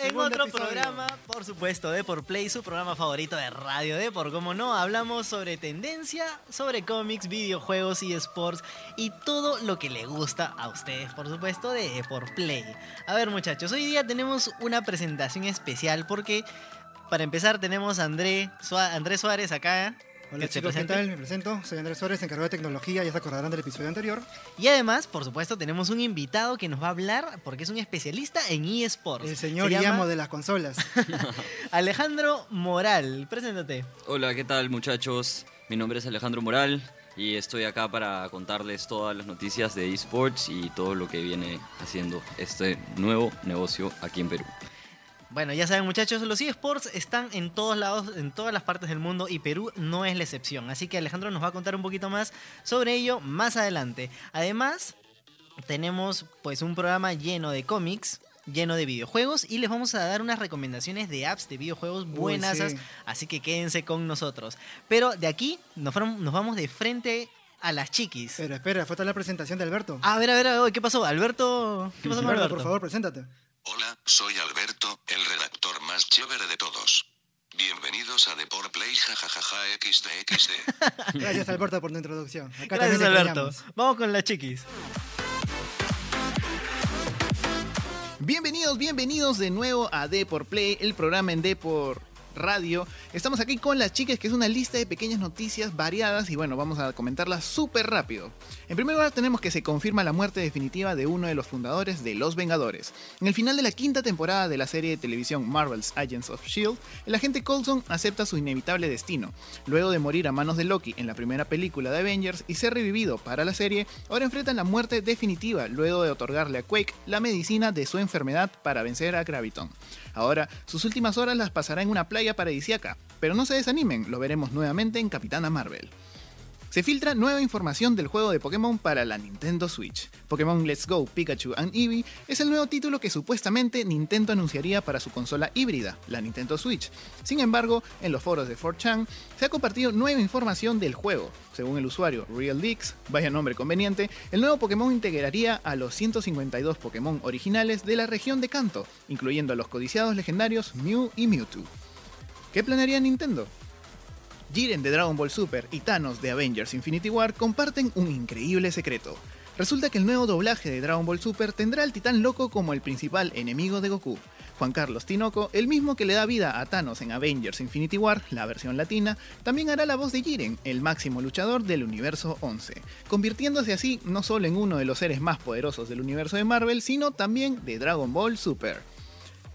En Segundo otro episodio. programa, por supuesto, de por Play, su programa favorito de Radio de por como no, hablamos sobre tendencia, sobre cómics, videojuegos y sports y todo lo que le gusta a ustedes, por supuesto, de por Play. A ver, muchachos, hoy día tenemos una presentación especial porque para empezar tenemos a André, Sua- Andrés Suárez acá. Hola que se chicos, ¿qué tal? Me presento, soy Andrés Suárez, encargado de tecnología, ya se acordarán del episodio anterior. Y además, por supuesto, tenemos un invitado que nos va a hablar porque es un especialista en eSports. El señor Se y llama amo de las consolas. Alejandro Moral. Preséntate. Hola, ¿qué tal muchachos? Mi nombre es Alejandro Moral y estoy acá para contarles todas las noticias de esports y todo lo que viene haciendo este nuevo negocio aquí en Perú. Bueno, ya saben muchachos, los eSports están en todos lados, en todas las partes del mundo y Perú no es la excepción. Así que Alejandro nos va a contar un poquito más sobre ello más adelante. Además, tenemos pues un programa lleno de cómics, lleno de videojuegos y les vamos a dar unas recomendaciones de apps de videojuegos buenas. sí. Así que quédense con nosotros. Pero de aquí nos, vamos de frente a las chiquis. Pero espera, falta la presentación de Alberto. A ver, a ver, a ver, ¿qué pasó? Alberto, ¿qué pasó Alberto, Alberto? por favor, preséntate. Hola, soy Alberto, el redactor más chévere de todos. Bienvenidos a Deport Play jajajaja xdxd. Gracias Alberto por tu introducción. Acá Gracias, Alberto. Vamos con las chiquis. Bienvenidos, bienvenidos de nuevo a D por Play, el programa en D por Radio. Estamos aquí con las chicas, que es una lista de pequeñas noticias variadas y bueno, vamos a comentarlas súper rápido. En primer lugar tenemos que se confirma la muerte definitiva de uno de los fundadores de Los Vengadores. En el final de la quinta temporada de la serie de televisión Marvel's Agents of S.H.I.E.L.D., el agente Coulson acepta su inevitable destino. Luego de morir a manos de Loki en la primera película de Avengers y ser revivido para la serie, ahora enfrentan la muerte definitiva luego de otorgarle a Quake la medicina de su enfermedad para vencer a Graviton. Ahora, sus últimas horas las pasará en una playa paradisíaca, pero no se desanimen, lo veremos nuevamente en Capitana Marvel. Se filtra nueva información del juego de Pokémon para la Nintendo Switch. Pokémon Let's Go Pikachu and Eevee es el nuevo título que supuestamente Nintendo anunciaría para su consola híbrida, la Nintendo Switch. Sin embargo, en los foros de 4chan se ha compartido nueva información del juego. Según el usuario Real Leaks, vaya nombre conveniente, el nuevo Pokémon integraría a los 152 Pokémon originales de la región de Kanto, incluyendo a los codiciados legendarios Mew y Mewtwo. ¿Qué planearía Nintendo? Jiren de Dragon Ball Super y Thanos de Avengers Infinity War comparten un increíble secreto. Resulta que el nuevo doblaje de Dragon Ball Super tendrá al titán loco como el principal enemigo de Goku. Juan Carlos Tinoco, el mismo que le da vida a Thanos en Avengers Infinity War, la versión latina, también hará la voz de Jiren, el máximo luchador del universo 11, convirtiéndose así no solo en uno de los seres más poderosos del universo de Marvel, sino también de Dragon Ball Super.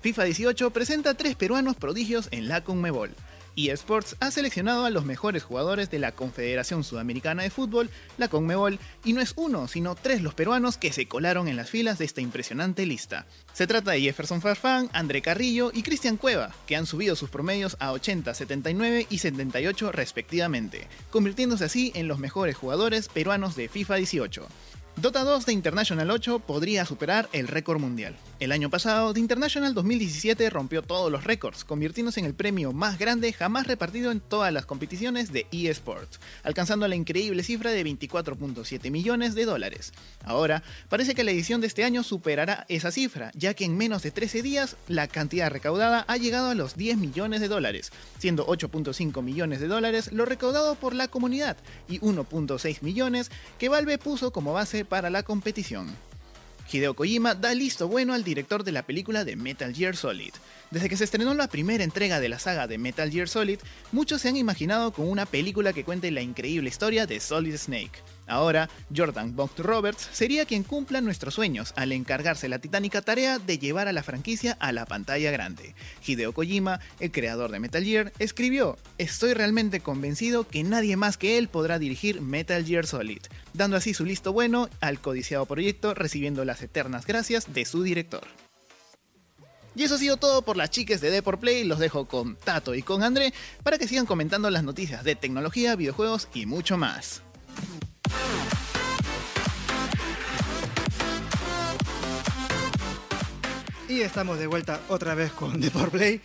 FIFA 18 presenta tres peruanos prodigios en la Conmebol. eSports ha seleccionado a los mejores jugadores de la Confederación Sudamericana de Fútbol, la Conmebol, y no es uno, sino tres los peruanos que se colaron en las filas de esta impresionante lista. Se trata de Jefferson Farfán, André Carrillo y Cristian Cueva, que han subido sus promedios a 80, 79 y 78 respectivamente, convirtiéndose así en los mejores jugadores peruanos de FIFA 18. Dota 2 de International 8 podría superar el récord mundial. El año pasado, The International 2017 rompió todos los récords, convirtiéndose en el premio más grande jamás repartido en todas las competiciones de eSports, alcanzando la increíble cifra de 24.7 millones de dólares. Ahora, parece que la edición de este año superará esa cifra, ya que en menos de 13 días la cantidad recaudada ha llegado a los 10 millones de dólares, siendo 8.5 millones de dólares lo recaudado por la comunidad y 1.6 millones que Valve puso como base para la competición. Hideo Kojima da listo bueno al director de la película de Metal Gear Solid. Desde que se estrenó la primera entrega de la saga de Metal Gear Solid, muchos se han imaginado con una película que cuente la increíble historia de Solid Snake. Ahora, Jordan Vogt Roberts sería quien cumpla nuestros sueños al encargarse la titánica tarea de llevar a la franquicia a la pantalla grande. Hideo Kojima, el creador de Metal Gear, escribió, Estoy realmente convencido que nadie más que él podrá dirigir Metal Gear Solid, dando así su listo bueno al codiciado proyecto recibiendo las eternas gracias de su director. Y eso ha sido todo por las chicas de Deport Play. Los dejo con Tato y con André para que sigan comentando las noticias de tecnología, videojuegos y mucho más. Y estamos de vuelta otra vez con The Power Play.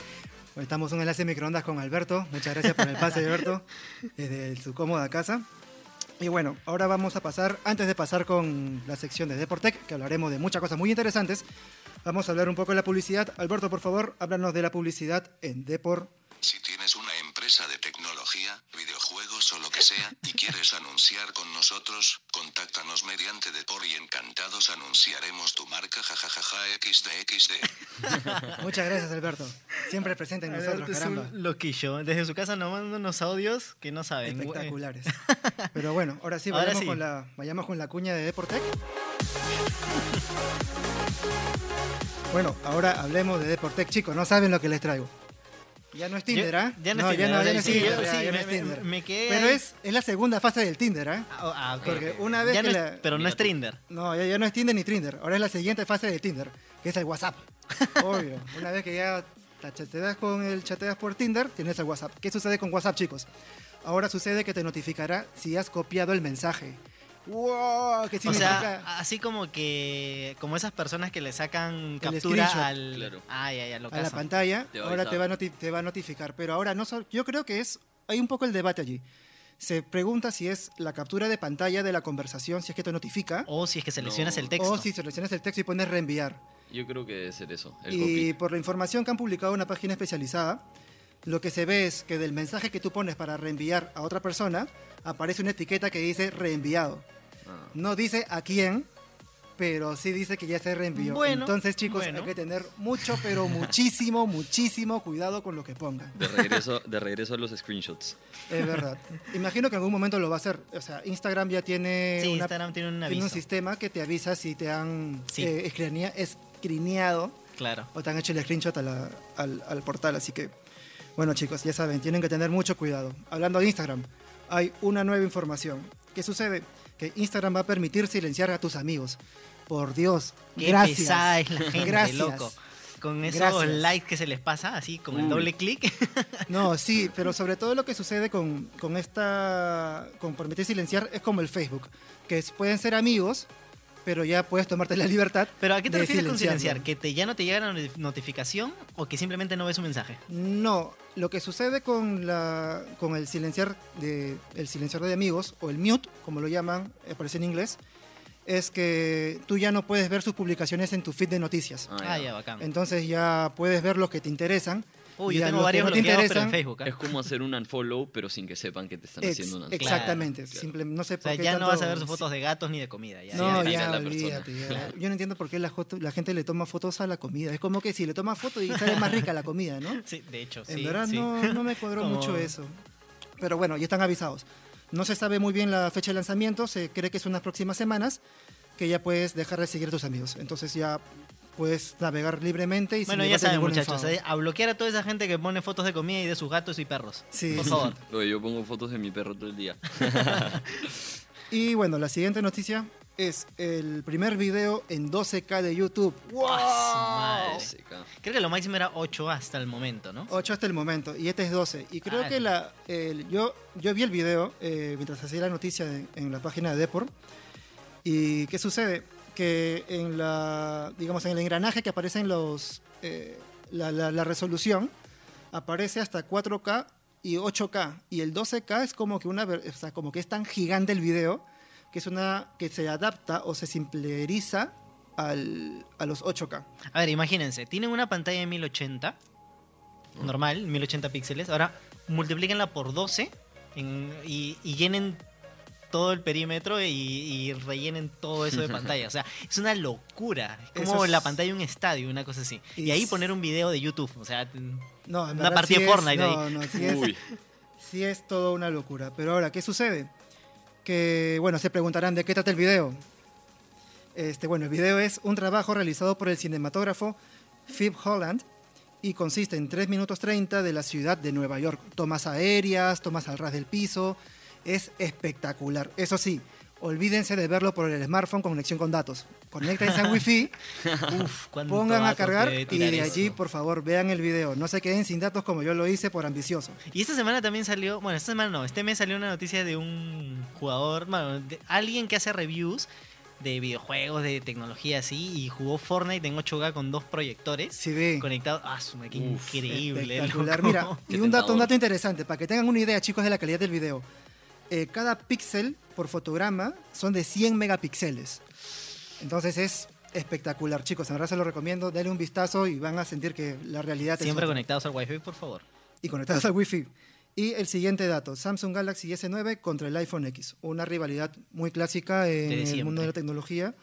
estamos en un enlace de microondas con Alberto. Muchas gracias por el pase, Alberto, desde su cómoda casa. Y bueno, ahora vamos a pasar, antes de pasar con la sección de Deportec, que hablaremos de muchas cosas muy interesantes, vamos a hablar un poco de la publicidad. Alberto, por favor, háblanos de la publicidad en Deport. Si tienes una empresa de tecnología, videojuegos o lo que sea, y quieres anunciar con nosotros, contáctanos mediante Depor y encantados anunciaremos tu marca jajajaja xdxd. Muchas gracias, Alberto. Siempre presente en nosotros, Alberto es caramba. un loquillo. Desde su casa nos manda unos audios que no saben. Espectaculares. Pero bueno, ahora sí, Ahora vayamos, sí. Con, la, vayamos con la cuña de Deportec. Bueno, ahora hablemos de Deportec, chicos. No saben lo que les traigo. Ya no es Tinder, ¿ah? ya no no, es ya Tinder, no, ya no es sí, Tinder. yo- ya- sí, ya no me- es me- Tinder. me quedé Pero ahí. es, es la segunda fase del Tinder, ¿ah? Ah, ah, ok, Porque ok. una vez Ya que no la- es- Pero no es tú. Trinder. No, ya, ya no es Tinder ni Tinder. Ahora es la siguiente fase de Tinder, que es el WhatsApp. Obvio. Una vez que ya te chateas con el chateas por Tinder, tienes el WhatsApp. ¿Qué sucede con WhatsApp, chicos? Ahora sucede que te notificará si has copiado el mensaje. ¡Wow! ¿Qué O sea, así como que. Como esas personas que le sacan captura screenshot. al. Claro. Ya, lo a la pantalla, Te va a ahora te va, a noti- te va a notificar. Pero ahora no so- yo creo que es, hay un poco el debate allí. Se pregunta si es la captura de pantalla de la conversación, si es que te notifica, O si es que seleccionas No. el texto. o si seleccionas el texto y pones reenviar. Yo creo que debe ser eso, el Y copy. por la información que han publicado en una página especializada, lo que se ve es que del mensaje que tú pones para reenviar a otra persona, aparece una etiqueta que dice reenviado. No dice a quién, pero sí dice que ya se reenvió. Bueno, Entonces, chicos, bueno. hay que tener mucho, pero muchísimo, muchísimo cuidado con lo que pongan. De regreso, de regreso a los screenshots. Es verdad. Imagino que en algún momento lo va a hacer. O sea, Instagram ya tiene, Sí, una- Instagram tiene un tiene un sistema que te avisa si te han Sí. eh, escrinea- escrineado Claro. o te han hecho el screenshot a la- al, al portal. Así que, bueno, chicos, ya saben, tienen que tener mucho cuidado. Hablando de Instagram, hay una nueva información. ¿Qué sucede? Que Instagram va a permitir silenciar a tus amigos. Por Dios, Qué gracias. pesada es la gente, Gracias. loco. Con esos Gracias. likes que se les pasa, así, con el Uy. doble clic. No, sí, pero sobre todo lo que sucede con, con esta, con permitir silenciar es como el Facebook, que es- pueden ser amigos, pero ya puedes tomarte la libertad. Pero ¿a qué te refieres con silenciar? ¿Que te, ya no te llega la not- notificación o que simplemente no ves un mensaje? No, lo que sucede con la, con el silenciar de, el silenciador de amigos o el mute, como lo llaman, aparece en inglés, es que tú ya no puedes ver sus publicaciones en tu feed de noticias. Ah, Ah, ya. ya, bacán. Entonces ya puedes ver los que te interesan. Uy, yo tengo varios no te bloqueados, pero en interesan, Facebook. ¿ah? Es como hacer un unfollow, pero sin que sepan que te están ex- haciendo un unfollow. exactamente. Claro. Simple- no sé O por sea, qué ya no vas a ver sus fotos de gatos ni de comida. Ya, No, ya ya, la persona. olvídate. ya. Yo no entiendo por qué la, gente le toma fotos a la comida. Es como que si le toma foto y sale más rica la comida, ¿no? Sí, de hecho, En sí. verdad sí. no, no me cuadró Como- mucho eso. Pero bueno, ya están avisados. No se sabe muy bien la fecha de lanzamiento, se cree que es unas próximas semanas que ya puedes dejar de seguir a tus amigos. Entonces ya puedes navegar libremente y sin Bueno, ya llevarte saben, muchachos, eh, a bloquear a toda esa gente que pone fotos de comida y de sus gatos y perros. Sí, Por favor. Yo pongo fotos de mi perro todo el día. Y bueno, la siguiente noticia es el primer video en 12K de YouTube. ¡Wow! ¡Ah, su madre! Creo que lo máximo era 8 hasta el momento, ¿no? 8 hasta el momento y este es 12. Y creo Ah, que la, el- yo, yo vi el video eh, mientras hacía la noticia en, en la página de Deport. ¿Y qué sucede? Que en la, digamos, en el engranaje que aparece en los, eh, la, resolución, aparece hasta 4K y 8K. Y el 12K es como que, una, o sea, como que es tan gigante el video que es una que se adapta o se simpleriza al, a los 8K. A ver, imagínense, tienen una pantalla de 1080, normal, 1080 píxeles. Ahora, multiplíquenla por 12 en- y, y llenen todo el perímetro y, y rellenen todo eso de pantalla. O sea, es una locura. Es como es- la pantalla de un estadio, una cosa así. Y, Y ahí poner un video de YouTube. O sea, No, Una partida sí de es- Fortnite ahí. No, no, sí es, Uy, sí es todo una locura. Pero ahora, ¿qué sucede? Que, bueno, se preguntarán de qué trata el video. Este, bueno, el video es un trabajo realizado por el cinematógrafo Phil Holland y consiste en 3 minutos 30 de la ciudad de Nueva York. Tomas aéreas, tomas al ras del piso. Es espectacular. Eso sí, olvídense de verlo por el smartphone con conexión con datos. Conéctense a Wi-Fi, uff, cuánto pongan a cargar y de allí, eso. por favor, vean el video. No se queden sin datos como yo lo hice por ambicioso. Y esta semana también salió, bueno, esta semana no, este mes salió una noticia de un jugador, bueno, de alguien que hace reviews de videojuegos, de tecnología así, y jugó Fortnite en 8K con dos proyectores Sí, ve. conectados. Ah, su madre, qué Uf, increíble. Mira, Qué y un dato, un dato interesante, para que tengan una idea, chicos, de la calidad del video. Eh, cada píxel por fotograma son de 100 megapíxeles. Entonces es espectacular, chicos. En verdad se lo recomiendo. Denle un vistazo y van a sentir que la realidad es Siempre otra. conectados al Wi-Fi, por favor. y conectados al Wi-Fi. Y el siguiente dato, Samsung Galaxy S9 contra el iPhone X. Una rivalidad muy clásica en el mundo de la tecnología.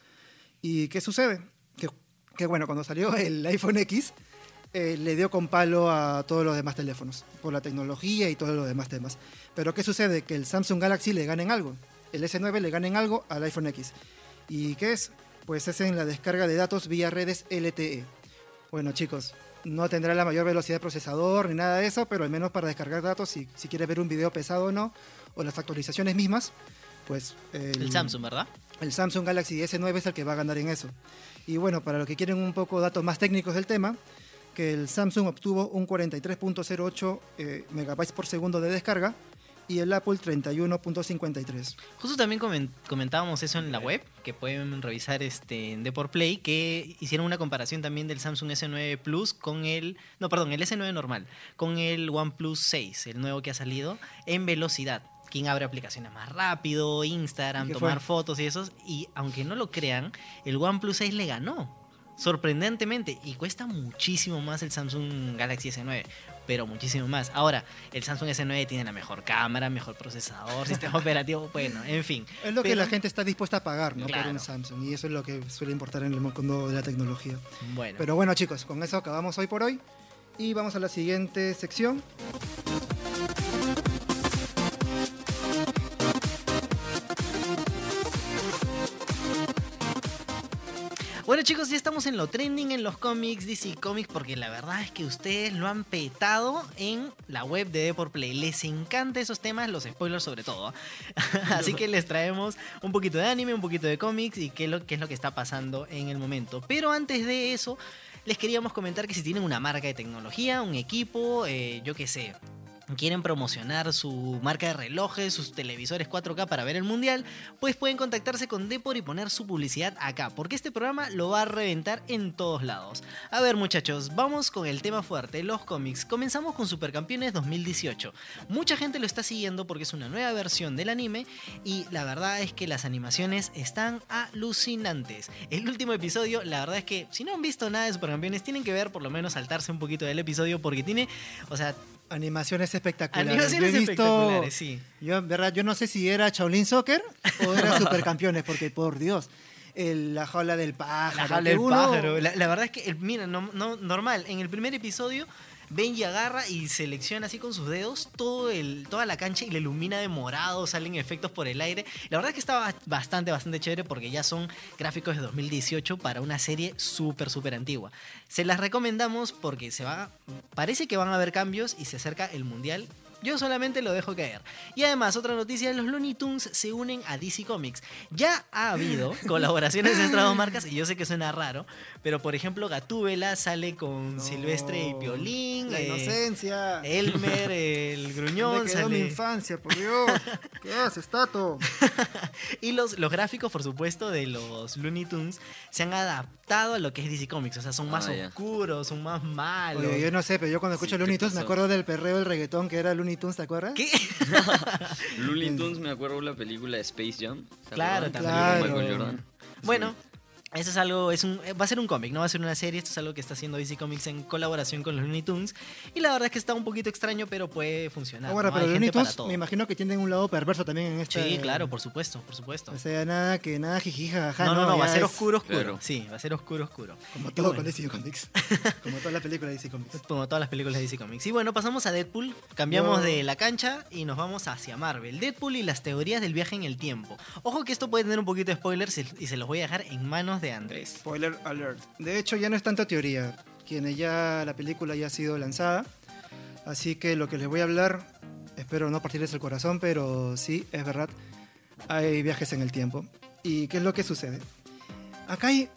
¿Y qué sucede? Que, que bueno, cuando salió el iPhone X, eh, le dio con palo a todos los demás teléfonos, por la tecnología y todos los demás temas. Pero ¿qué sucede? Que el Samsung Galaxy le gana en algo. El S9 le gana en algo al iPhone X. ¿Y qué es? Pues es en la descarga de datos vía redes LTE. Bueno, chicos, no tendrá la mayor velocidad de procesador ni nada de eso, pero al menos para descargar datos, si, si quieres ver un video pesado o no, o las actualizaciones mismas, pues... El Samsung, ¿verdad? El Samsung Galaxy S9 es el que va a ganar en eso. Y bueno, para los que quieren un poco datos más técnicos del tema, que el Samsung obtuvo un 43.08 eh, megabytes por segundo de descarga y el Apple 31.53. Justo también comen- comentábamos eso en la web, que pueden revisar este en Deport Play, que hicieron una comparación también del Samsung S9 Plus con el, no, perdón, el S9 normal, con el OnePlus 6, el nuevo que ha salido, en velocidad. Quien abre aplicaciones más rápido, Instagram, ¿Y qué tomar fue? fotos y esos. Y aunque no lo crean, el OnePlus 6 le ganó. Sorprendentemente. Y cuesta muchísimo más el Samsung Galaxy S9. Pero muchísimo más. Ahora, el Samsung S9 tiene la mejor cámara, mejor procesador, sistema operativo. Bueno, en fin. Es lo que la gente está dispuesta a pagar ¿no? por Claro. un Samsung y eso es lo que suele importar en el mundo de la tecnología. Bueno. Pero bueno chicos, con eso acabamos hoy por hoy y vamos a la siguiente sección. Bueno chicos, ya estamos en lo trending en los cómics, DC Comics, porque la verdad es que ustedes lo han petado en la web de Deport Play. Les encanta esos temas, los spoilers sobre todo. Así que les traemos un poquito de anime, un poquito de cómics y qué es lo, qué es lo que está pasando en el momento. Pero antes de eso, les queríamos comentar que si tienen una marca de tecnología, un equipo, eh, yo qué sé, quieren promocionar su marca de relojes, sus televisores 4K para ver el mundial, pues pueden contactarse con Depor y poner su publicidad acá, porque este programa lo va a reventar en todos lados. A ver muchachos, vamos con el tema fuerte, los cómics. Comenzamos con Supercampeones 2018. Mucha gente lo está siguiendo porque es una nueva versión del anime y la verdad es que las animaciones están alucinantes. El último episodio, la verdad es que si no han visto nada de Supercampeones, tienen que ver por lo menos saltarse un poquito del episodio porque tiene, o sea, Animaciones espectaculares. animaciones Yo he visto- espectaculares, sí. Yo, en verdad, yo no sé si era Shaolin Soccer o era Supercampeones, porque por Dios, el- la jaula del pájaro. La jaula del uno- pájaro. La, la verdad es que, el- mira, no, no- normal, en el primer episodio, Benji agarra y selecciona así con sus dedos todo el, toda la cancha y la ilumina de morado, salen efectos por el aire. La verdad es que estaba bastante, bastante chévere porque ya son gráficos de 2018 para una serie súper, súper antigua. Se las recomendamos porque se va, parece que van a haber cambios y se acerca el Mundial. Yo solamente lo dejo caer. Y además, otra noticia, los Looney Tunes se unen a DC Comics. Ya ha habido colaboraciones de estas dos marcas, y yo sé que suena raro, pero por ejemplo, Gatúbela sale con No. Silvestre y Piolín. La eh, inocencia. Elmer, el gruñón, Me quedó mi sale- infancia, por Dios. ¿Qué haces, Tato? Y los, los gráficos, por supuesto, de los Looney Tunes se han adaptado a lo que es DC Comics. O sea, son más Ah, ya. oscuros, son más malos. Oye, yo no sé, pero yo cuando escucho Sí, Looney ¿qué Tunes me acuerdo del perreo del reggaetón que era Looney Tunes, ¿te acuerdas? ¿Qué? Looney Tunes me acuerdo de la película Space Jam. ¿se Claro, también. Michael Claro. Jordan. Bueno, eso es algo, es un, va a ser un cómic, no va a ser una serie, esto es algo que está haciendo DC Comics en colaboración con los Looney Tunes. Y la verdad es que está un poquito extraño, pero puede funcionar. Ahora, ¿no? pero Hay Looney Tunes me imagino que tienen un lado perverso también en este... Sí, claro, por supuesto, por supuesto. O sea, nada que nada jijija, jaja, no, no, no, va a ser es oscuro, oscuro. Claro. Sí, va a ser oscuro, oscuro. Como todo bueno, con DC Comics. como todas las películas de DC Comics. Como todas las películas de DC Comics. Y bueno, pasamos a Deadpool, cambiamos de la cancha y nos vamos hacia Marvel. Deadpool y las teorías del viaje en el tiempo. Ojo que esto puede tener un poquito de spoilers y y se los voy a dejar en manos de Andrés. Spoiler alert. De hecho, ya no es tanta teoría. Quienes ya la película ya ha sido lanzada. Así que lo que les voy a hablar, espero no partirles el corazón, pero sí, es verdad. Hay viajes en el tiempo. ¿Y qué es lo que sucede? Acá hay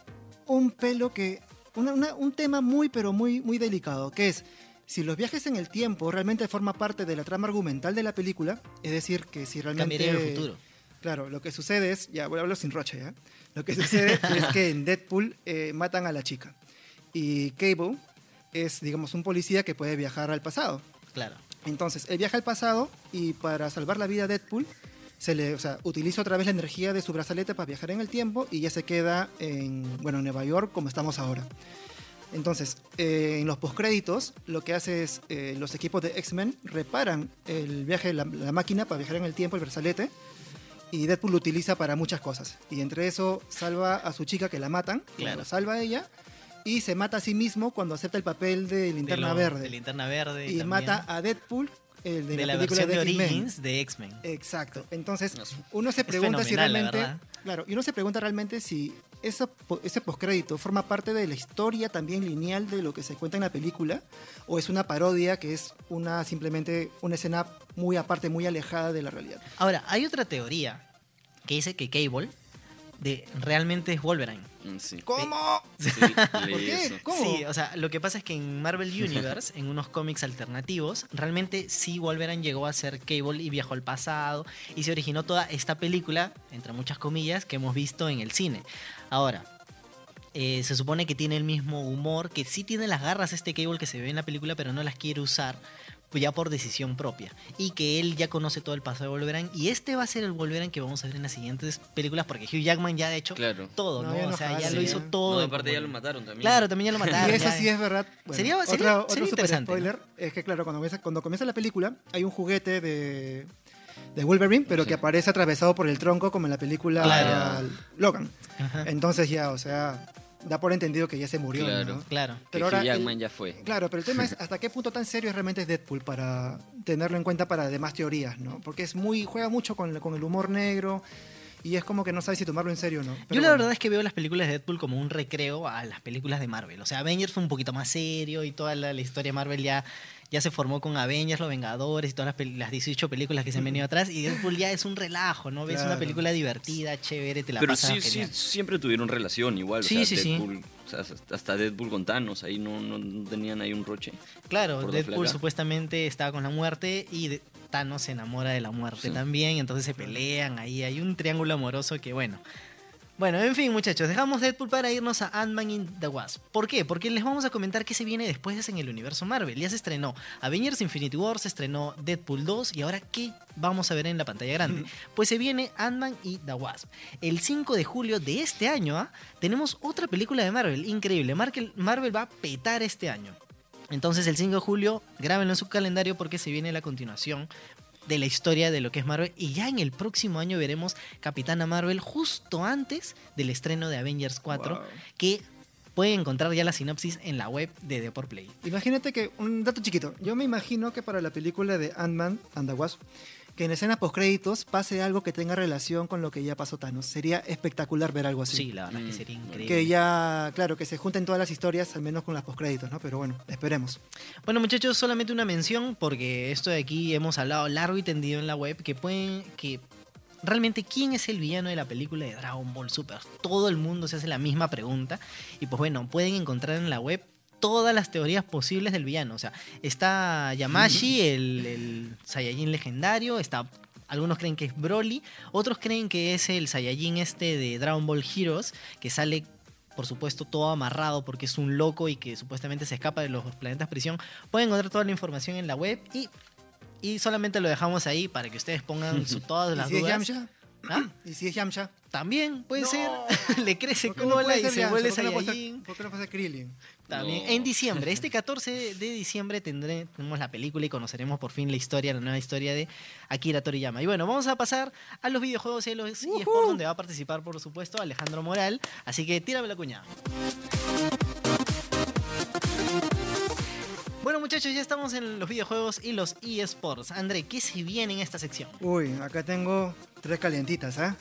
un pelo que. una- una- un tema muy, pero muy, muy delicado, que es si los viajes en el tiempo realmente forman parte de la trama argumental de la película, es decir, que si realmente. Cambiaría el futuro. Claro, lo que sucede es, ya voy a hablar sin roche, ¿ya? Lo que sucede es que en Deadpool eh, matan a la chica. Y Cable es, digamos, un policía que puede viajar al pasado. Claro. Entonces, él viaja al pasado y para salvar la vida a Deadpool, se le, o sea, utiliza otra vez la energía de su brazalete para viajar en el tiempo y ya se queda en, bueno, en Nueva York como estamos ahora. Entonces, eh, en los postcréditos, lo que hace es, eh, los equipos de X-Men reparan el viaje, la, la máquina para viajar en el tiempo, el brazalete, y Deadpool lo utiliza para muchas cosas. Y entre eso, salva a su chica que la matan, Claro. la salva a ella, y se mata a sí mismo cuando acepta el papel de linterna de lo- verde. De linterna verde. y también. mata a Deadpool, el de, de la, la, película de X-Men. Origins de X-Men. Exacto. Entonces, Es- uno se pregunta si realmente. Claro, y uno se pregunta realmente si eso, po- ese postcrédito forma parte de la historia también lineal de lo que se cuenta en la película, o es una parodia que es una simplemente una escena muy aparte, muy alejada de la realidad. Ahora, hay otra teoría que dice que Cable de, realmente es Wolverine. Mm, Sí. ¿Cómo? Sí, ¿Por qué? ¿Cómo? Sí, o sea, lo que pasa es que en Marvel Universe, en unos cómics alternativos, realmente sí Wolverine llegó a ser Cable y viajó al pasado y se originó toda esta película, entre muchas comillas, que hemos visto en el cine. Ahora, eh, se supone que tiene el mismo humor, que sí tiene las garras este Cable que se ve en la película, pero no las quiere usar pues ya por decisión propia. Y que él ya conoce todo el pasado de Wolverine. Y este va a ser el Wolverine que vamos a ver en las siguientes películas, porque Hugh Jackman ya ha hecho Claro. todo, No, o sea, ya lo hizo todo. No, aparte ya lo mataron también. Claro, también ya lo mataron. y eso ya. sí es verdad. Bueno, Sería- otra- sería- otro sería interesante, spoiler es que, claro, cuando comienza, cuando comienza la película, hay un juguete de, de Wolverine, pero Sí. que aparece atravesado por el tronco, como en la película Claro. Logan. Ajá. Entonces ya, o sea, da por entendido que ya se murió. Claro. ¿no? Claro. Que Pero Hugh ahora Jackman ya fue. Claro, pero el tema es hasta qué punto tan serio realmente es Deadpool para tenerlo en cuenta para demás teorías, ¿no? Porque es muy juega mucho con, con el humor negro y es como que no sabes si tomarlo en serio o no. Yo Pero la bueno. verdad es que veo las películas de Deadpool como un recreo a las películas de Marvel. O sea, Avengers fue un poquito más serio y toda la, la historia de Marvel ya, ya se formó con Avengers, Los Vengadores y todas las, las 18 películas que se han venido atrás. Y Deadpool ya es un relajo, ¿no? Ves una Claro. película divertida, chévere, te la Pero pasas sí, sí, genial. siempre tuvieron relación igual. Sí, o sí, sea, sí. Deadpool, o sea, hasta Deadpool con Thanos, ahí no, no- tenían ahí un roche. Claro, Deadpool supuestamente estaba con la muerte y de- Thanos se enamora de la muerte Sí. también, entonces se pelean ahí, hay un triángulo amoroso que bueno. Bueno, en fin, muchachos, dejamos Deadpool para irnos a Ant-Man in the Wasp. ¿Por qué? Porque les vamos a comentar qué se viene después en el universo Marvel. Ya se estrenó Avengers Infinity War, se estrenó Deadpool 2 y ahora ¿qué vamos a ver en la pantalla grande? Pues se viene Ant-Man y the Wasp. El 5 de julio de este año ¿ah? tenemos otra película de Marvel, increíble. Marvel, Marvel va a petar este año. Entonces el 5 de julio, grábenlo en su calendario porque se viene la continuación de la historia de lo que es Marvel. Y ya en el próximo año veremos Capitana Marvel justo antes del estreno de Avengers 4, Wow. que pueden encontrar ya la sinopsis en la web de The Por Play. Imagínate que, un dato chiquito, yo me imagino que para la película de Ant-Man and the Wasp, que en escenas postcréditos pase algo que tenga relación con lo que ya pasó Thanos. Sería espectacular ver algo así. Sí, la verdad es que Mm, sería increíble. Que ya, claro, que se junten todas las historias, al menos con las postcréditos, ¿no? Pero bueno, esperemos. Bueno, muchachos, solamente una mención, porque esto de aquí hemos hablado largo y tendido en la web, que pueden. que realmente quién es el villano de la película de Dragon Ball Super. Todo el mundo se hace la misma pregunta. Y pues bueno, pueden encontrar en la web todas las teorías posibles del villano. O sea, está Yamashi, el, el Saiyajin legendario, está. Algunos creen que es Broly, otros creen que es el Saiyajin este de Dragon Ball Heroes, que sale por supuesto, todo amarrado porque es un loco y que supuestamente se escapa de los planetas prisión. Pueden encontrar toda la información en la web y, y solamente lo dejamos ahí para que ustedes pongan su- todas ¿Y las es dudas. Yamcha? ¿Ah? ¿Y si es Yamcha? También puede No. ser. Le crece ¿Por qué no cola puede y se Yamcha? vuelve ¿Por qué no Saiyajin. ¿Por qué no puede ser Krillin? También. No. En diciembre, este 14 de diciembre tendré, tenemos la película y conoceremos por fin la historia, la nueva historia de Akira Toriyama. Y bueno, vamos a pasar a los videojuegos y los eSports, donde va a participar, por supuesto, Alejandro Moral. Así que tírame la cuña. Bueno, muchachos, ya estamos en los videojuegos y los eSports. André, ¿qué se viene en esta sección? Uy, acá tengo tres calientitas, ¿ah?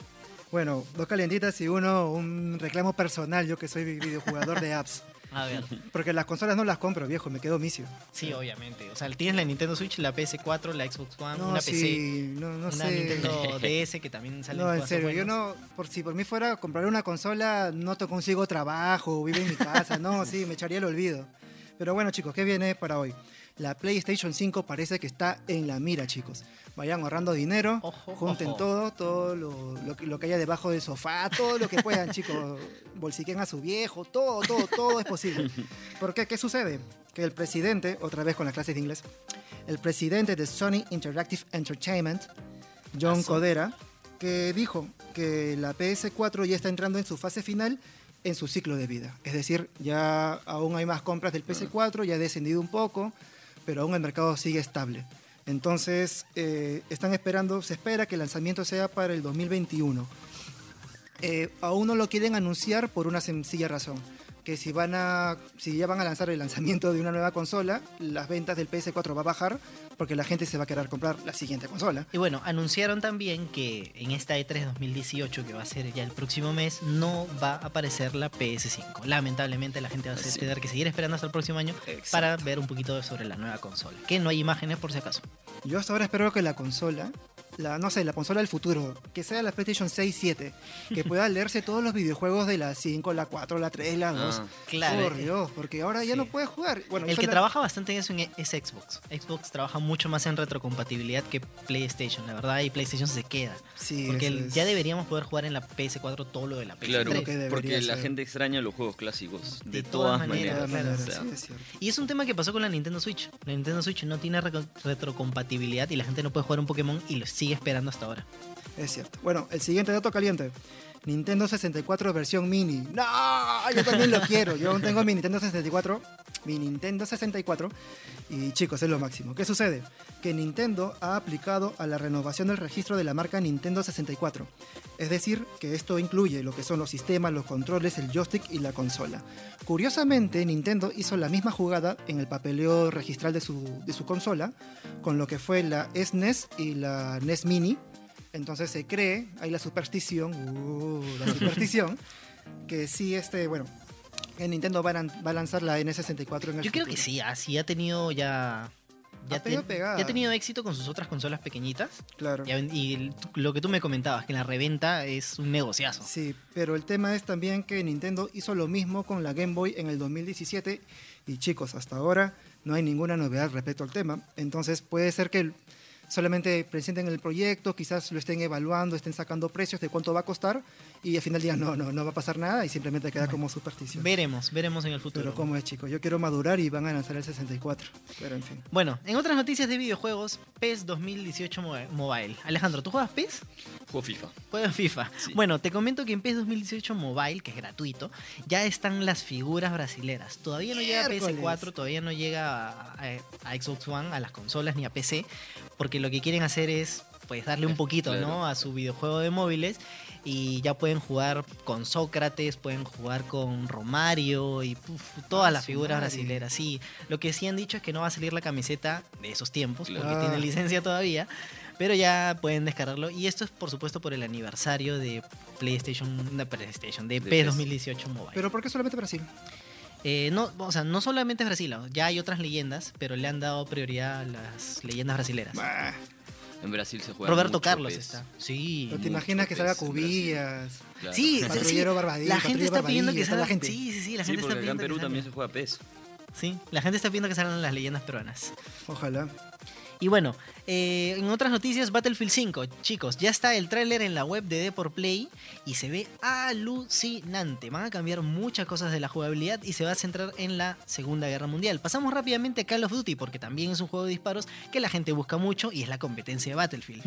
Bueno, dos calientitas y uno, un reclamo personal, yo que soy videojugador de apps. A ver. Porque las consolas no las compro, viejo, me quedo misio. Sí, obviamente. O sea, tienes la Nintendo Switch, la PS4, la Xbox One, No, una PC, sí, no, no una sé. Nintendo DS que también sale No, en serio, yo no, por si por mí fuera comprar una consola, no te consigo trabajo, vivo en mi casa, no, sí, me echaría el olvido. Pero bueno, chicos, ¿qué viene para hoy? La PlayStation 5 parece que está en la mira, chicos. Vayan ahorrando dinero, Ojo, junten ojo. todo, todo lo, lo que- lo que haya debajo del sofá, todo lo que puedan, chicos. Bolsiquen a su viejo, todo, todo, todo es posible. ¿Por qué? ¿Qué sucede? Que el presidente, otra vez con las clases de inglés, el presidente de Sony Interactive Entertainment, John Aso. Codera, que dijo que la PS4 ya está entrando en su fase final en su ciclo de vida. Es decir, ya aún hay más compras del PS4, ya ha descendido un poco, pero aún el mercado sigue estable. Entonces, eh, están esperando, se espera que el lanzamiento sea para el 2021. Eh, aún no lo quieren anunciar por una sencilla razón. Que si, van a, si ya van a lanzar el lanzamiento de una nueva consola, las ventas del PS4 va a bajar porque la gente se va a querer comprar la siguiente consola. Y bueno, anunciaron también que en esta E E3 2018, que va a ser ya el próximo mes, no va a aparecer la PS5. Lamentablemente la gente va a Sí. tener que seguir esperando hasta el próximo año Exacto. para ver un poquito sobre la nueva consola. Que no hay imágenes por si acaso. Yo hasta ahora espero que la consola, la, no sé, la consola del futuro, que sea la PlayStation 6, 7, que pueda leerse todos los videojuegos de la 5, la 4, la 3, la 2. Ah, Claro. Por Dios, porque ahora ya Sí. no puede jugar. Bueno, El que la- trabaja bastante en eso es Xbox. Xbox trabaja mucho más en retrocompatibilidad que PlayStation, la verdad, y PlayStation se queda. Sí, Porque el- ya deberíamos poder jugar en la PS4 todo lo de la PS3. Claro, porque la gente extraña los juegos clásicos. De, De todas, maneras, todas maneras. maneras, o sea, sí, es cierto. Y es un tema que pasó con la Nintendo Switch. La Nintendo Switch no tiene retrocompatibilidad y la gente no puede jugar un Pokémon y lo sigue esperando hasta ahora. Es cierto. Bueno, el siguiente dato caliente. Nintendo 64 versión mini. ¡No! Yo también lo quiero. Yo aún tengo mi Nintendo 64. Mi Nintendo 64. Y chicos, es lo máximo. ¿Qué sucede? Que Nintendo ha aplicado a la renovación del registro de la marca Nintendo 64. Es decir, que esto incluye lo que son los sistemas, los controles, el joystick y la consola. Curiosamente, Nintendo hizo la misma jugada en el papeleo registral de su, de su consola, con lo que fue la SNES y la NES Mini, entonces se cree, hay la superstición, uh, la superstición, que sí, este, bueno, Nintendo va a, lanzar la N64 en el Yo creo que sí, así ha tenido ya. Ya, Ha tenido ten- pegada. ya ha tenido éxito con sus otras consolas pequeñitas. Claro. Y, el- lo que tú me comentabas, que la reventa es un negociazo. Sí, pero el tema es también que Nintendo hizo lo mismo con la Game Boy en el 2017 y chicos, hasta ahora no hay ninguna novedad respecto al tema. Entonces puede ser que solamente presenten el proyecto, quizás lo estén evaluando, estén sacando precios de cuánto va a costar y al final digan no, no, no va a pasar nada y simplemente queda como superstición. Veremos, veremos en el futuro. Pero cómo es, chicos, yo quiero madurar y van a lanzar el 64. Pero en fin. Bueno, en otras noticias de videojuegos, PES 2018 mo- Mobile. Alejandro, ¿tú juegas PES? Juego FIFA. Juegas FIFA. Sí. Bueno, te comento que en PES 2018 Mobile, que es gratuito, ya están las figuras brasileras. Todavía no llega a Miércoles. PS4, todavía no llega a, a- a Xbox One, a las consolas ni a PC, porque lo que quieren hacer es pues darle un poquito, Claro. ¿no? A su videojuego de móviles y ya pueden jugar con Sócrates, pueden jugar con Romario y puf, todas Ah, las figuras brasileras. Sí, lo que sí han dicho es que no va a salir la camiseta de esos tiempos, Claro. porque tiene licencia todavía. Pero ya pueden descargarlo. Y esto es, por supuesto, por el aniversario de PlayStation, de PlayStation, de, De PES PES. 2018 Mobile. Pero ¿por qué solamente Brasil? Eh, no, o sea, no solamente es Brasil, ya hay otras leyendas, pero le han dado prioridad a las leyendas brasileras. Bah, En Brasil se juega Roberto mucho Carlos PES. está. Sí. ¿No te imaginas que salga. Cubillas? Claro. Sí, sí, sí. Patrullero Barbadillo, La gente patrullero está pidiendo que salgan. la gente. Sí, sí, sí. La Sí, gente está porque acá en pidiendo Perú que también se juega PES. Sí, la gente está pidiendo que salgan las leyendas peruanas. Ojalá. Y bueno, eh, en otras noticias, Battlefield 5. Chicos, ya está el tráiler en la web de Deport Play y se ve alucinante. Van a cambiar muchas cosas de la jugabilidad y se va a centrar en la Segunda Guerra Mundial. Pasamos rápidamente a Call of Duty porque también es un juego de disparos que la gente busca mucho y es la competencia de Battlefield.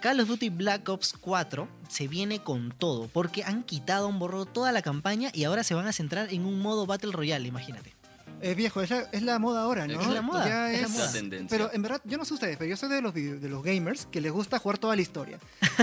Call of Duty Black Ops 4 se viene con todo porque han quitado, han borrado toda la campaña y ahora se van a centrar en un modo Battle Royale, imagínate. Es viejo, es la, es la moda ahora, ¿no? Es la moda, Ya es la es- moda. La tendencia. Pero en verdad, yo no sé ustedes, pero yo soy de los, video- de los gamers que les gusta jugar toda la historia.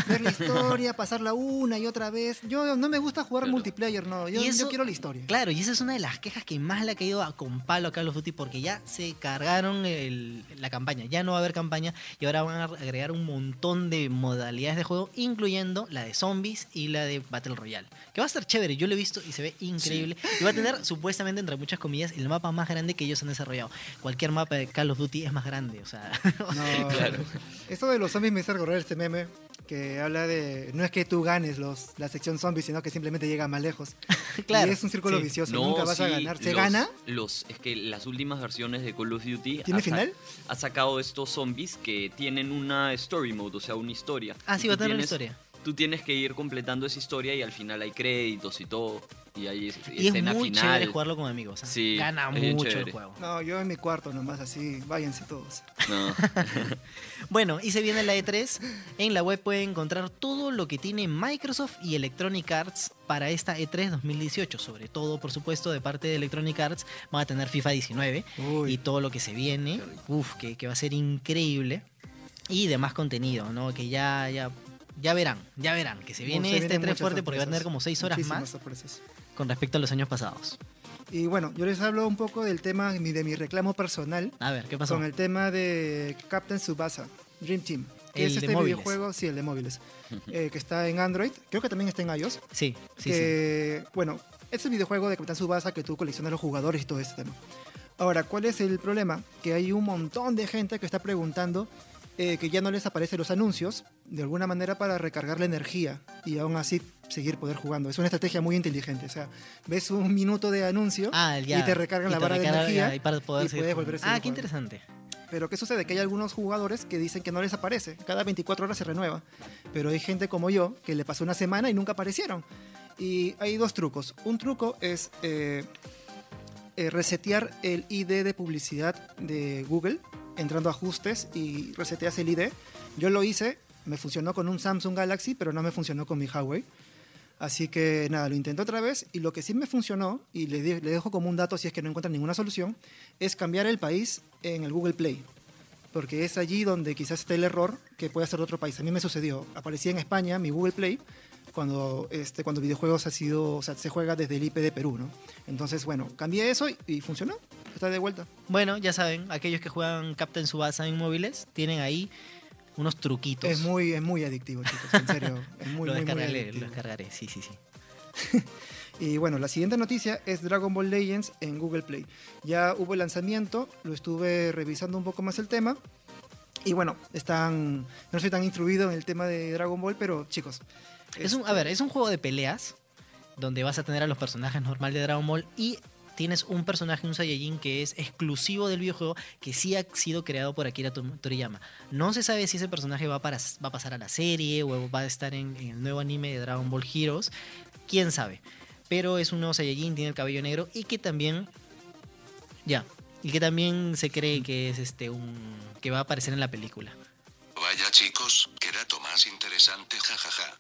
Ver la historia, pasarla una y otra vez. Yo no me gusta jugar Claro. multiplayer, no. Yo, eso- yo quiero la historia. Claro, y esa es una de las quejas que más le ha caído a, con palo a Call of Duty porque ya se cargaron el- la campaña, ya no va a haber campaña y ahora van a agregar un montón de modalidades de juego, incluyendo la de zombies y la de Battle Royale, que va a estar chévere, yo lo he visto y se ve increíble y va a tener supuestamente entre muchas comillas el mapa más grande que ellos han desarrollado. Cualquier mapa de Call of Duty es más grande, o sea, No, Claro. Esto de los zombies me hizo recordar este meme que habla de... No es que tú ganes los, la sección zombies, sino que simplemente llega más lejos. Claro, Y es un círculo sí. vicioso, No, nunca vas a ganar. ¿Se los- gana? Los, es que las últimas versiones de Call of Duty ¿Tiene ha, final? ha sacado estos zombies que tienen una story mode, o sea, una historia. Ah, sí, va a tener una historia. Tú tienes que ir completando esa historia y al final hay créditos y todo. Y hay es- Y es escena muy final. chévere jugarlo con amigos. ¿ah? Sí, Gana es mucho el juego. No, yo en mi cuarto nomás así, váyanse todos. No. Bueno, y se viene la E3. En la web pueden encontrar todo lo que tiene Microsoft y Electronic Arts para esta E E3 2018. Sobre todo, por supuesto, de parte de Electronic Arts van a tener FIFA 19 Uy. y todo lo que se viene. Uf, que, que va a ser increíble. Y demás contenido, ¿no? Que ya, ya, ya verán, ya verán. Que se viene Se este vienen E3 muchas fuerte porque va a tener como 6 horas muchísimas más sorpresas. con respecto a los años pasados. Y bueno, yo les hablo un poco del tema de mi, de reclamo personal A ver, ¿qué pasó? con el tema de Captain Tsubasa, Dream Team. Que El es de este móviles. videojuego, sí, el de móviles, eh, que está en Android, creo que también está en iOS. Sí, sí, sí. que, bueno, es el videojuego de Capitán Subasa que tú coleccionas los jugadores y todo este tema. Ahora, ¿cuál es el problema? Que hay un montón de gente que está preguntando eh, que ya no les aparecen los anuncios de alguna manera para recargar la energía y aún así seguir poder jugando. Es una estrategia muy inteligente. O sea, ves un minuto de anuncio Ah, ya. y te recargan Y la te barra de energía y para poder y seguir puedes jugando. volver a Ah, seguir qué jugando. interesante. Pero ¿qué sucede? Que hay algunos jugadores que dicen que no les aparece. Cada 24 horas se renueva. Pero hay gente como yo que le pasó una semana y nunca aparecieron. Y hay dos trucos. Un truco es eh, eh, resetear el ID de publicidad de Google, entrando ajustes y reseteas el ID. Yo lo hice, me funcionó con un Samsung Galaxy, pero no me funcionó con mi Huawei. Así que nada, lo intenté otra vez y lo que sí me funcionó, y le, de- le dejo como un dato si es que no encuentran ninguna solución, es cambiar el país en el Google Play. Porque es allí donde quizás esté el error que puede de otro país. A mí me sucedió. Aparecía en España mi Google Play cuando, este, cuando videojuegos ha sido, o sea, se juega desde el IP de Perú, ¿no? Entonces, bueno, cambié eso y, y funcionó. Está de vuelta. Bueno, ya saben, aquellos que juegan Captain Subasa en móviles tienen ahí unos truquitos. Es muy, es muy adictivo, chicos. En serio. Es muy, lo muy, muy descargaré, lo descargaré, sí, sí, sí. Y bueno, la siguiente noticia es Dragon Ball Legends en Google Play. Ya hubo el lanzamiento, lo estuve revisando un poco más el tema. Y bueno, están, no soy tan instruido en el tema de Dragon Ball, pero chicos. Es un, a ver, es un juego de peleas donde vas a tener a los personajes normal de Dragon Ball y tienes un personaje, un Saiyajin que es exclusivo del videojuego que sí ha sido creado por Akira Tor- Toriyama. No se sabe si ese personaje va, para, va a pasar a la serie o va a estar en, en el nuevo anime de Dragon Ball Heroes. Quién sabe. Pero es un nuevo Saiyajin, tiene el cabello negro y que también. Ya. Y que también se cree que es este un. que va a aparecer en la película. Vaya chicos, qué dato más interesante, jajaja.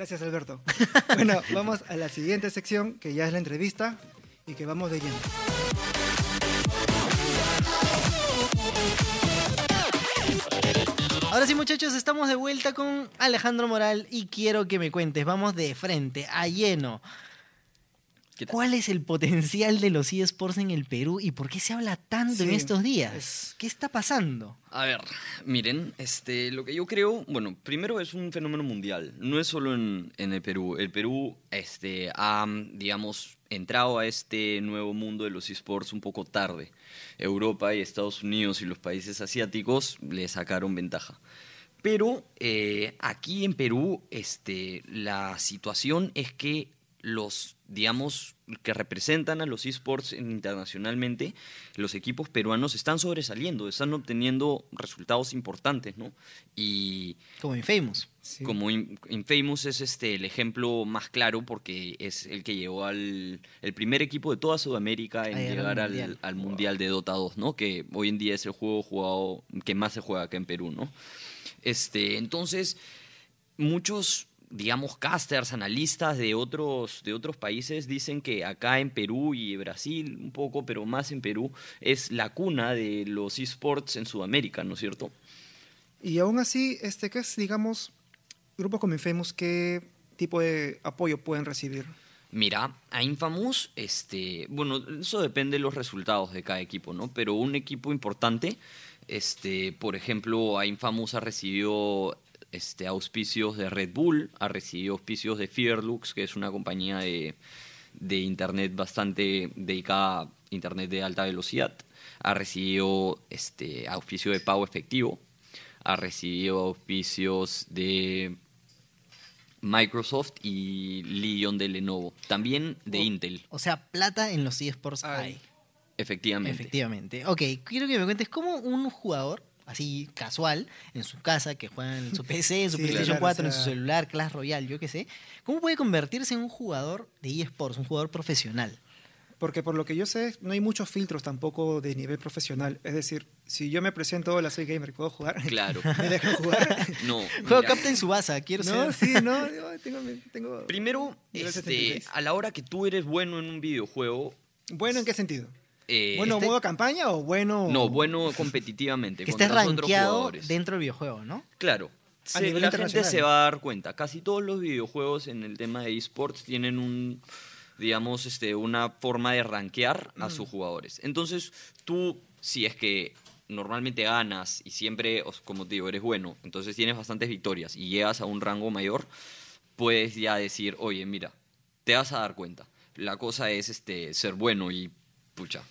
Gracias, Alberto. bueno, vamos a la siguiente sección, que ya es la entrevista y que vamos de lleno. Ahora sí, muchachos, estamos de vuelta con Alejandro Moral y quiero que me cuentes, vamos de frente, a lleno. ¿Cuál es el potencial de los eSports en el Perú y por qué se habla tanto en Sí, estos días? es- ¿Qué está pasando? A ver, miren, este, lo que yo creo, bueno, primero es un fenómeno mundial, no es solo en, en el Perú. El Perú, este, ha, digamos, entrado a este nuevo mundo de los esports un poco tarde. Europa y Estados Unidos y los países asiáticos le sacaron ventaja. Pero eh, aquí en Perú, este, la situación es que los, digamos, que representan a los esports en- internacionalmente, los equipos peruanos están sobresaliendo, están obteniendo resultados importantes, ¿no? Y Como en Famous. Sí. como In- Infamous es este el ejemplo más claro porque es el que llevó al el primer equipo de toda Sudamérica en llegar al Mundial de Dota 2, ¿no? Que hoy en día es el juego jugado que más se juega acá en Perú, ¿no? Este, entonces muchos digamos casters, analistas de otros de otros países dicen que acá en Perú y Brasil un poco, pero más en Perú es la cuna de los esports en Sudamérica, ¿no es cierto? Y aún así, este, ¿qué es, digamos, grupos como Infamous, qué tipo de apoyo pueden recibir? Mira, a Infamous, este, bueno, eso depende de los resultados de cada equipo, ¿no? Pero un equipo importante, este, por ejemplo, a Infamous ha recibido este, auspicios de Red Bull, ha recibido auspicios de Fearlux, que es una compañía de, de internet bastante dedicada a internet de alta velocidad, ha recibido este, auspicio de pago efectivo, ha recibido auspicios de Microsoft y Legion de Lenovo. También de Oh. Intel, O sea, plata en los eSports Ay. hay. efectivamente. Efectivamente. Ok, quiero que me cuentes cómo un jugador, así casual, en su casa, que juega en su PC, en su Sí, PlayStation claro, 4, o en su celular, Clash Royale, yo qué sé, ¿cómo puede convertirse en un jugador de eSports, un jugador profesional? Porque por lo que yo sé, no hay muchos filtros tampoco de nivel profesional. Es decir, si yo me presento, hola, soy gamer, ¿puedo jugar? Claro. ¿Me dejan jugar? No, Juego Captain Subasa, quiero no, ser... sí, no, tengo... tengo Primero, este, 76. a la hora que tú eres bueno en un videojuego, ¿Bueno en qué sentido? Eh, ¿Bueno este- modo campaña o bueno...? no, bueno competitivamente. Que estés rankeado dentro del videojuego, ¿no? Claro. A Se- la gente se va a dar cuenta. Casi todos los videojuegos en el tema de esports tienen un, digamos, este, una forma de rankear a sus jugadores. Entonces, tú, si es que normalmente ganas y siempre, como te digo, eres bueno, entonces tienes bastantes victorias y llegas a un rango mayor, puedes ya decir, oye, mira, te vas a dar cuenta. La cosa es este, ser bueno y, pucha,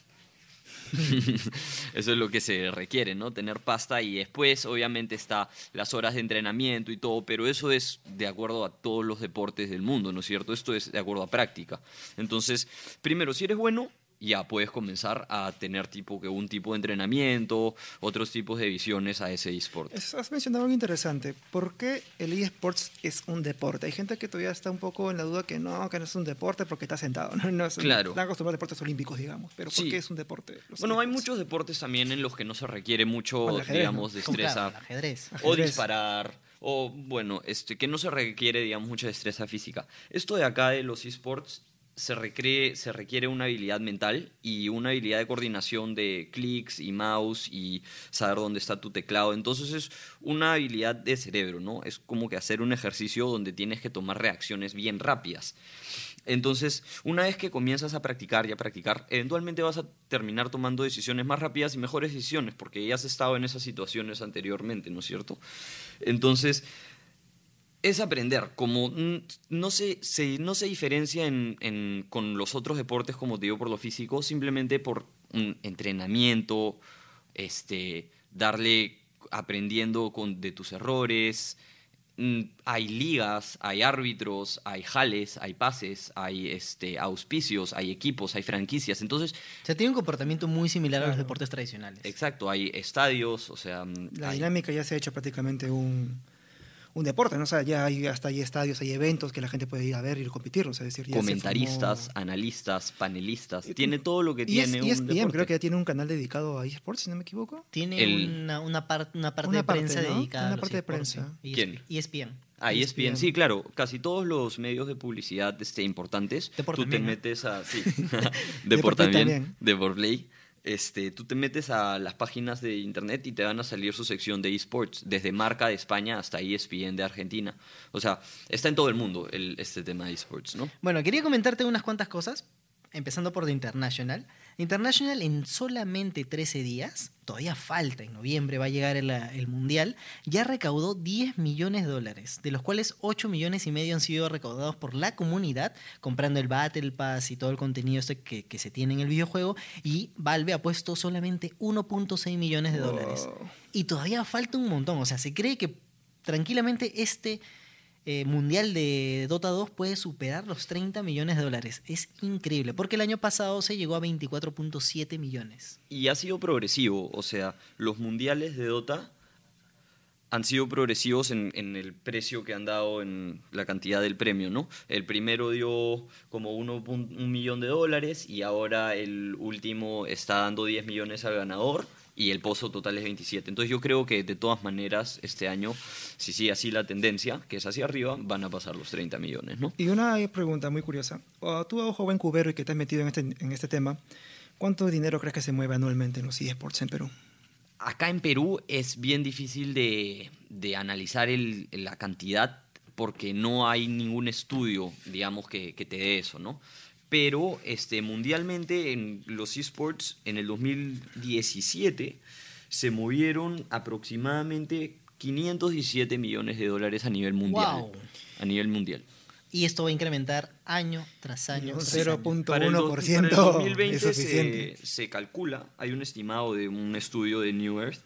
eso es lo que se requiere, ¿no? Tener pasta y después obviamente está las horas de entrenamiento y todo, pero eso es de acuerdo a todos los deportes del mundo, ¿no es cierto? Esto es de acuerdo a práctica. Entonces, primero, si eres bueno, ya puedes comenzar a tener tipo que un tipo de entrenamiento, otros tipos de visiones a ese eSport. Es- Has mencionado algo interesante. ¿Por qué el eSports es un deporte? Hay gente que todavía está un poco en la duda que no, que no es un deporte porque está sentado. No, no es Claro. Están acostumbrados a deportes olímpicos, digamos. Pero ¿por Sí. qué es un deporte? los Bueno, hay muchos deportes también en los que no se requiere mucho, Bueno, ajedrez, digamos, ¿no? destreza. Claro, ajedrez. o Ajedrez. disparar, o bueno, este, que no se requiere, digamos, mucha destreza física. Esto de acá de los esports se, recree- se requiere una habilidad mental y una habilidad de coordinación de clics y mouse y saber dónde está tu teclado. Entonces es una habilidad de cerebro, ¿no? Es como que hacer un ejercicio donde tienes que tomar reacciones bien rápidas. Entonces, una vez que comienzas a practicar y a practicar, eventualmente vas a terminar tomando decisiones más rápidas y mejores decisiones, porque ya has estado en esas situaciones anteriormente, ¿no es cierto? Entonces, es aprender, como no se, se- no se diferencia en- en- con los otros deportes, como te digo, por lo físico, simplemente por un entrenamiento, este, darle aprendiendo con, de tus errores. Hay ligas, hay árbitros, hay jales, hay pases, hay este, auspicios, hay equipos, hay franquicias. Entonces, O sea, tiene un comportamiento muy similar a los deportes tradicionales. exacto, hay estadios, o sea, mm, La hay- dinámica ya se ha hecho prácticamente un, un deporte, ¿no? O sea, ya hay, hasta hay estadios, hay eventos que la gente puede ir a ver y competir, o sea, es decir, ya comentaristas, formó- analistas, panelistas. Y- Tiene todo lo que Y es, tiene y un ESPN, deporte. creo que ya tiene un canal dedicado a eSports, si no me equivoco. Tiene El- una, una, par- una parte Una de parte, prensa ¿no? dedicada Una a los parte de prensa. ¿Quién? ESPN. Ah, ESPN, ESPN. sí, claro. Casi todos los medios de publicidad este, importantes, Deport tú te metes a... Sí, Deport también, también. Este, tú te metes a las páginas de internet y te van a salir su sección de esports, desde marca de España hasta ESPN de Argentina. O sea, está en todo el mundo el, este tema de esports, ¿no? Bueno, quería comentarte unas cuantas cosas, empezando por The International. The International en solamente 13 días, todavía falta, en noviembre va a llegar el, el Mundial, ya recaudó 10 millones de dólares, de los cuales 8 millones y medio han sido recaudados por la comunidad, comprando el Battle Pass y todo el contenido este que, que se tiene en el videojuego, y Valve ha puesto solamente 1.6 millones de dólares. Wow. Y todavía falta un montón, o sea, se cree que tranquilamente este eh, mundial de Dota 2 puede superar los 30 millones de dólares. Es increíble, porque el año pasado se llegó a 24.7 millones. Y ha sido progresivo, o sea, los mundiales de Dota han sido progresivos en, en el precio que han dado en la cantidad del premio, ¿no? El primero dio como uno pun- un millón de dólares y ahora el último está dando 10 millones al ganador y el pozo total es 27. Entonces yo creo que de todas maneras este año, si sigue así la tendencia, que es hacia arriba, van a pasar los 30 millones, ¿no? Y una pregunta muy curiosa. O Tú, joven cubero y que te has metido en este, en este tema, ¿cuánto dinero crees que se mueve anualmente en los eSports en Perú? Acá en Perú es bien difícil de, de analizar el- la cantidad porque no hay ningún estudio, digamos, que, que te dé eso, ¿no? Pero este, mundialmente en los esports en el 2017 se movieron aproximadamente 517 millones de dólares a nivel mundial. Wow. A nivel mundial. Y esto va a incrementar año tras año. Un tras año. 0.1% Para el do- para el 2020 es suficiente. Se, se calcula, hay un estimado de un estudio de New Earth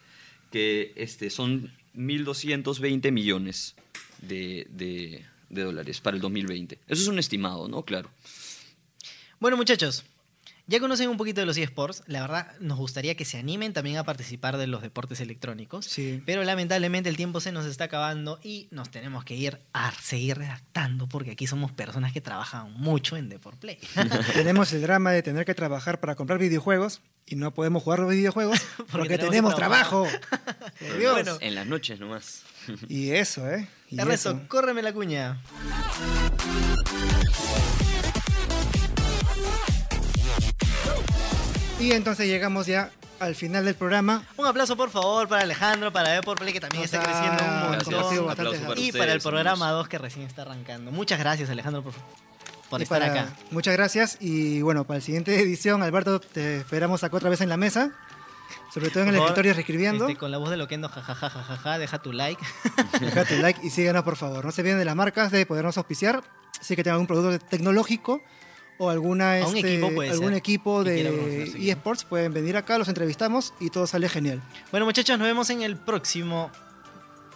que este, son 1.220 millones de, de- de dólares para el 2020. Eso es un estimado, ¿no? Claro. Bueno, muchachos, ya conocen un poquito de los eSports. La verdad, nos gustaría que se animen también a participar de los deportes electrónicos. Sí. Pero lamentablemente el tiempo se nos está acabando y nos tenemos que ir a seguir redactando porque aquí somos personas que trabajan mucho en Deport Play. Tenemos el drama de tener que trabajar para comprar videojuegos y no podemos jugar los videojuegos porque, tenemos trabajo. Por Dios. Bueno. En las noches nomás. Y eso, ¿eh? Y Ernesto, eso. córreme la cuña. Y entonces llegamos ya al final del programa. Un aplauso, por favor, para Alejandro, para Deport Play, que también está Nos creciendo un montón. Bastante para Y ustedes, para el programa amigos. 2 que recién está arrancando. Muchas gracias, Alejandro, por, por estar para- acá. Muchas gracias. Y bueno, para la siguiente edición, Alberto, te esperamos acá otra vez en la mesa. Sobre todo en el favor, escritorio reescribiendo. este, con la voz de Loquendo, jajajajaja, ja, ja, ja, deja tu like. Deja tu like y síguenos, por favor. No se olviden de las marcas de podernos auspiciar. Si que tengan algún producto tecnológico o alguna, este, equipo algún ser, equipo de eSports, pueden venir acá, los entrevistamos y todo sale genial. Bueno, muchachos, nos vemos en el próximo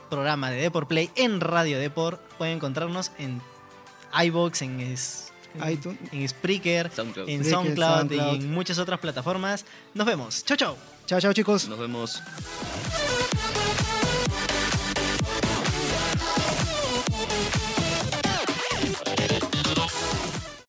programa de Deport Play en Radio Deport. Pueden encontrarnos en iBox, en, es- en- iTunes. en Spreaker, SoundCloud. en SoundCloud, SoundCloud. y en muchas otras plataformas. Nos vemos. Chau, chau. Chao, chao, chicos. Nos vemos.